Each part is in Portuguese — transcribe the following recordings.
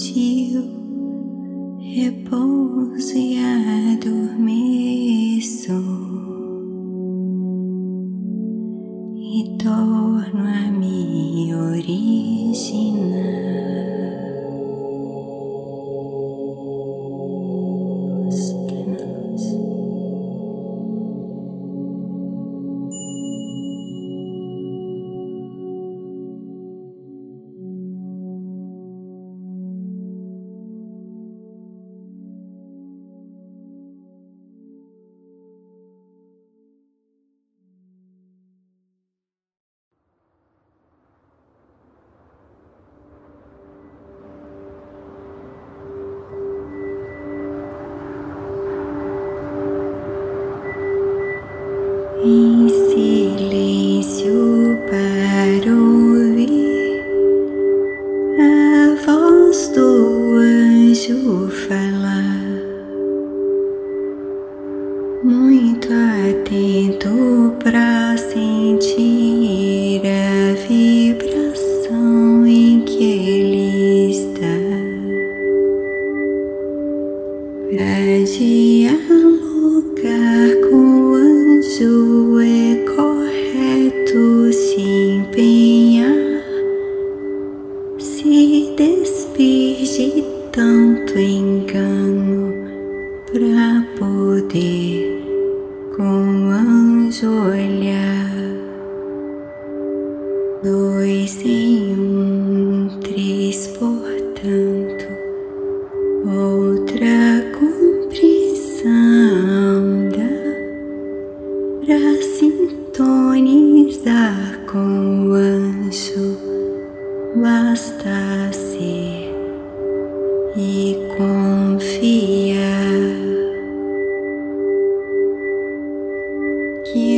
sutil, repouso e a dormir.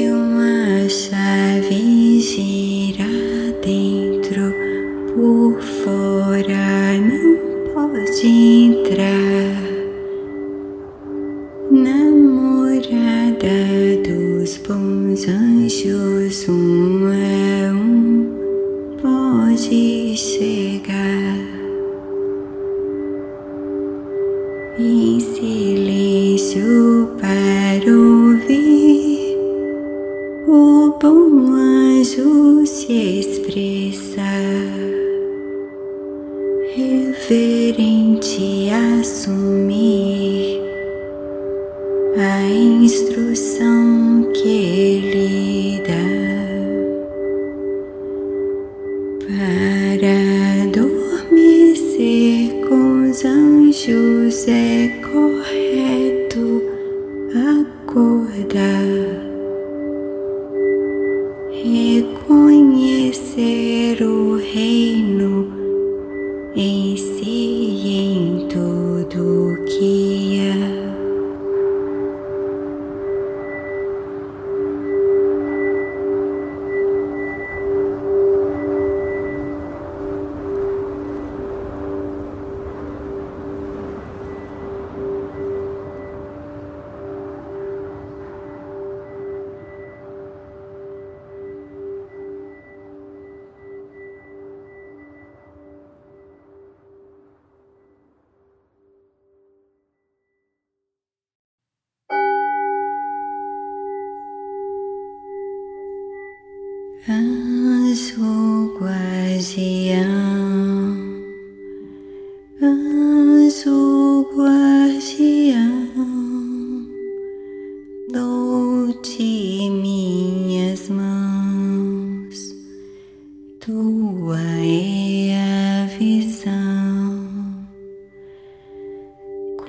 you my side. instrução que ele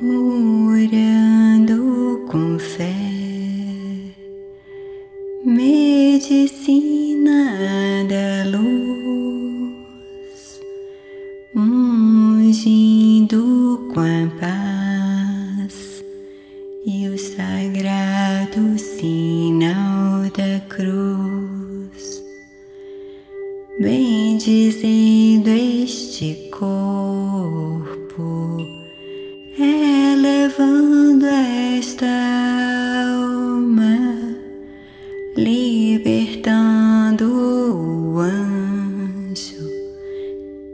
orando com fé.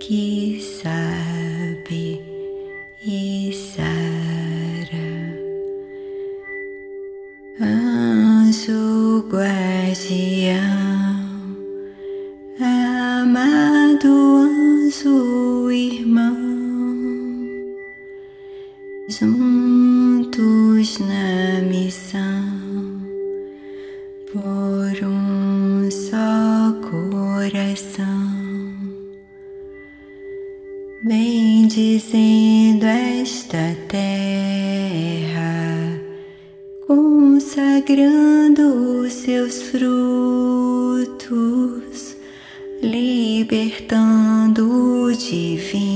quizás. libertando de vinho.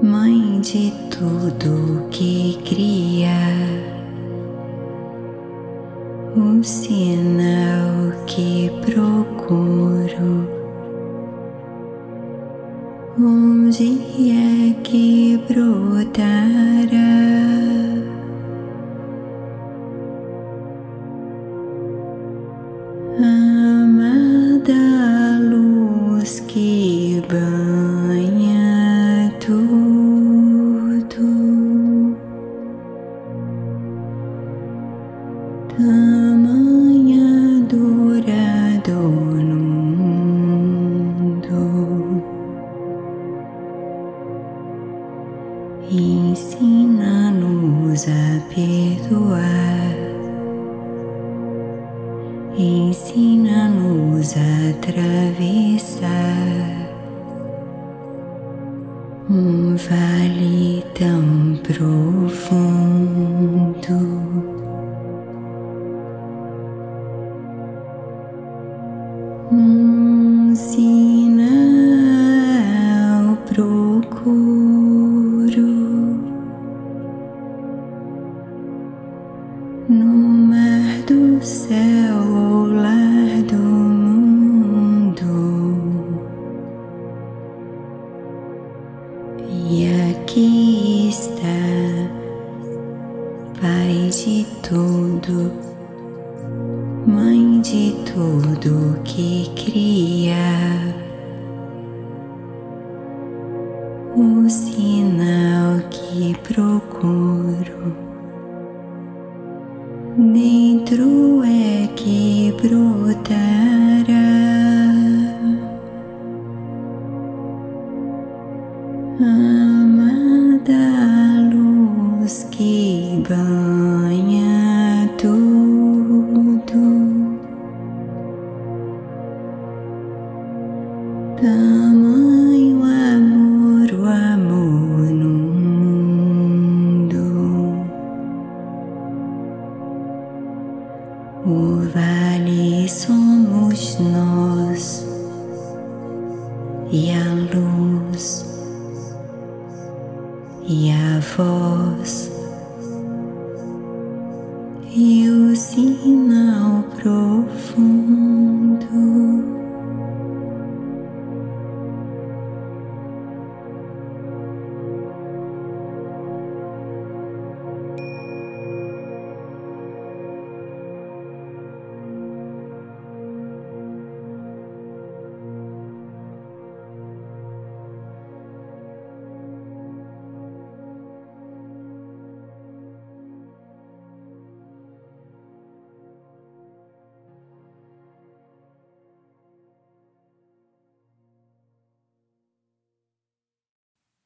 Mãe de tudo que cria, o sinal que procuro. Um dia é que brotará.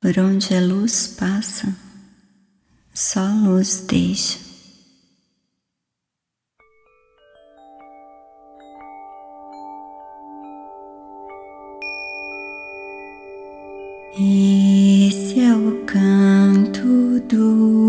Por onde a luz passa, só luz deixa. Esse é o canto do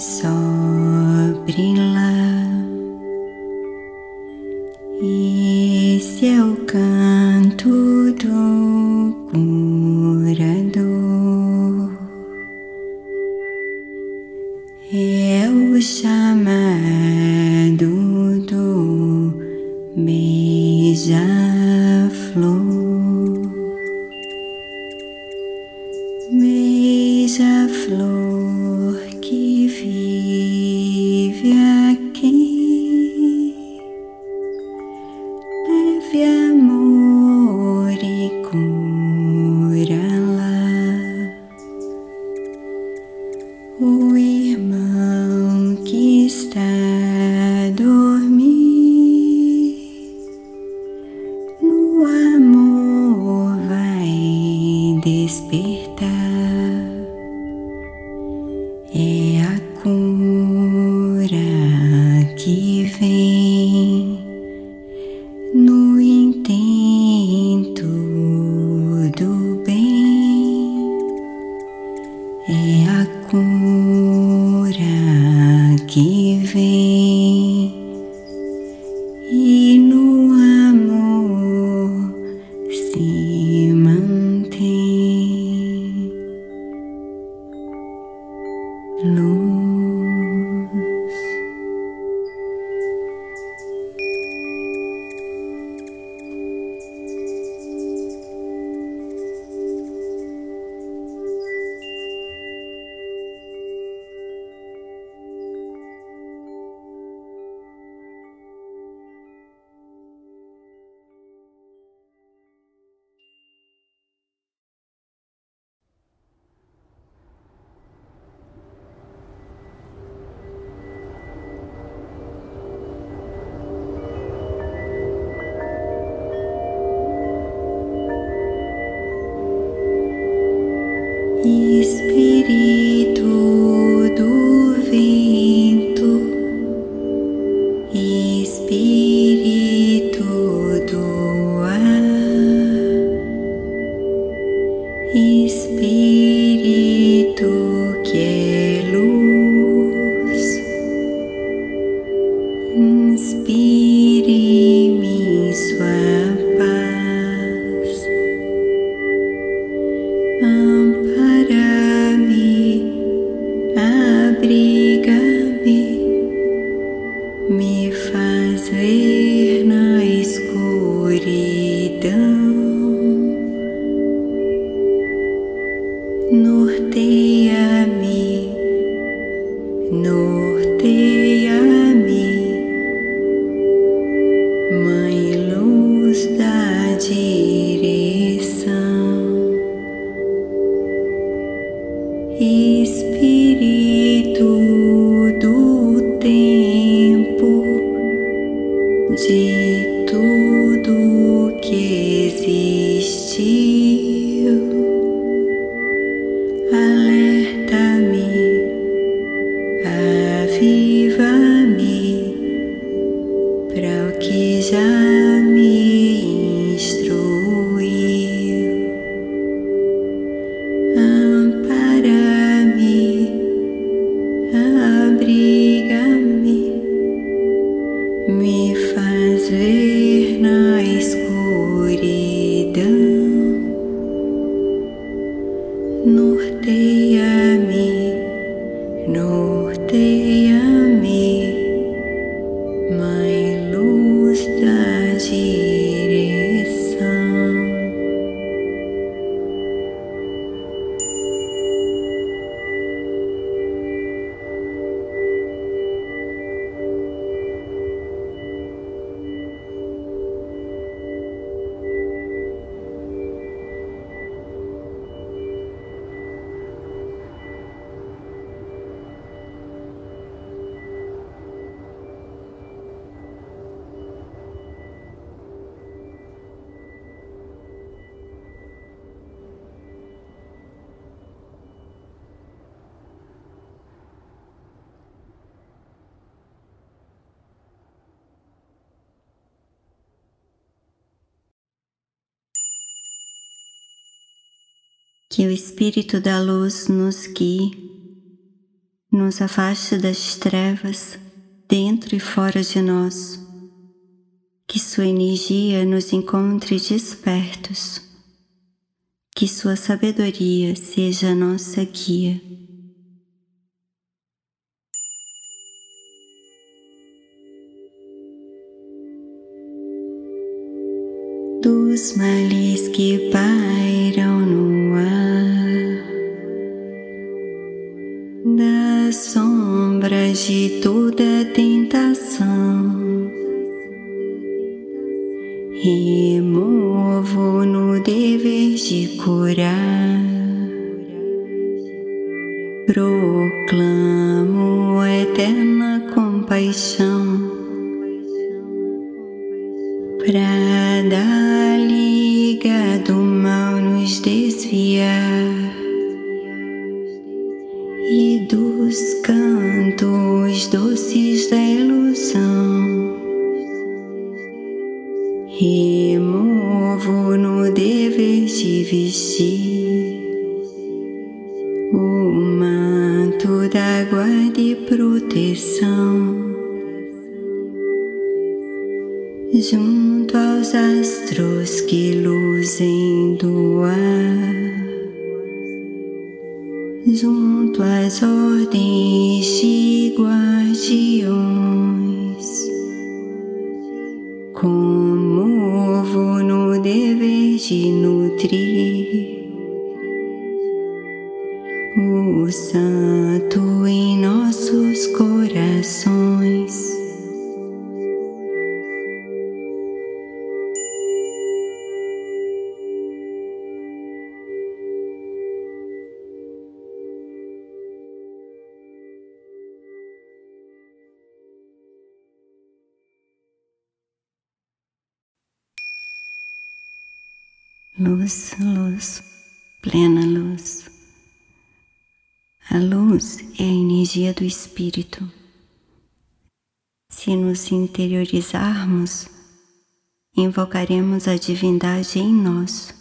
небеса. Que o Espírito da Luz nos guie, nos afaste das trevas, dentro e fora de nós. Que Sua energia nos encontre despertos. Que Sua sabedoria seja nossa guia. dos males que pairam de toda tentação. Removo no dever de curar, proclamo eterna compaixão junto aos astros que luzem do ar, junto às ordens de guardiões, comovo no dever de nutrir luz, luz, plena luz. A luz é a energia do Espírito. Se nos interiorizarmos, invocaremos a divindade em nós.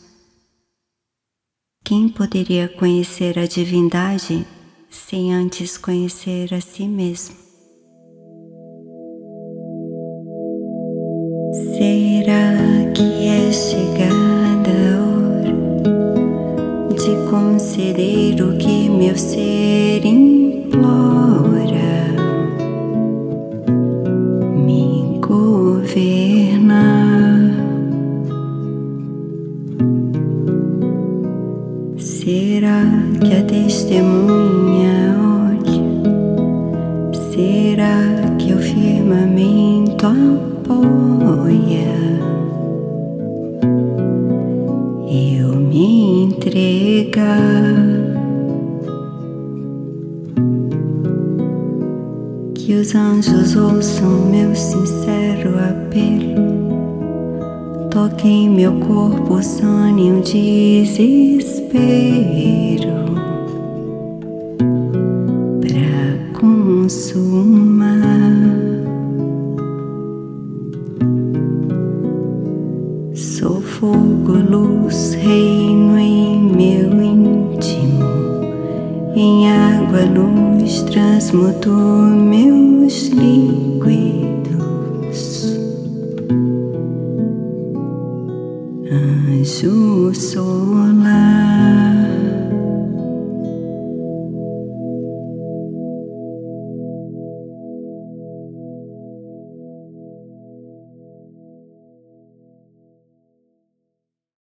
Quem poderia conhecer a divindade sem antes conhecer a si mesmo? Ser implora? Meu corpo, sane um desespero pra consumar. Sou fogo, luz, reino em meu íntimo, em água, luz, transmuto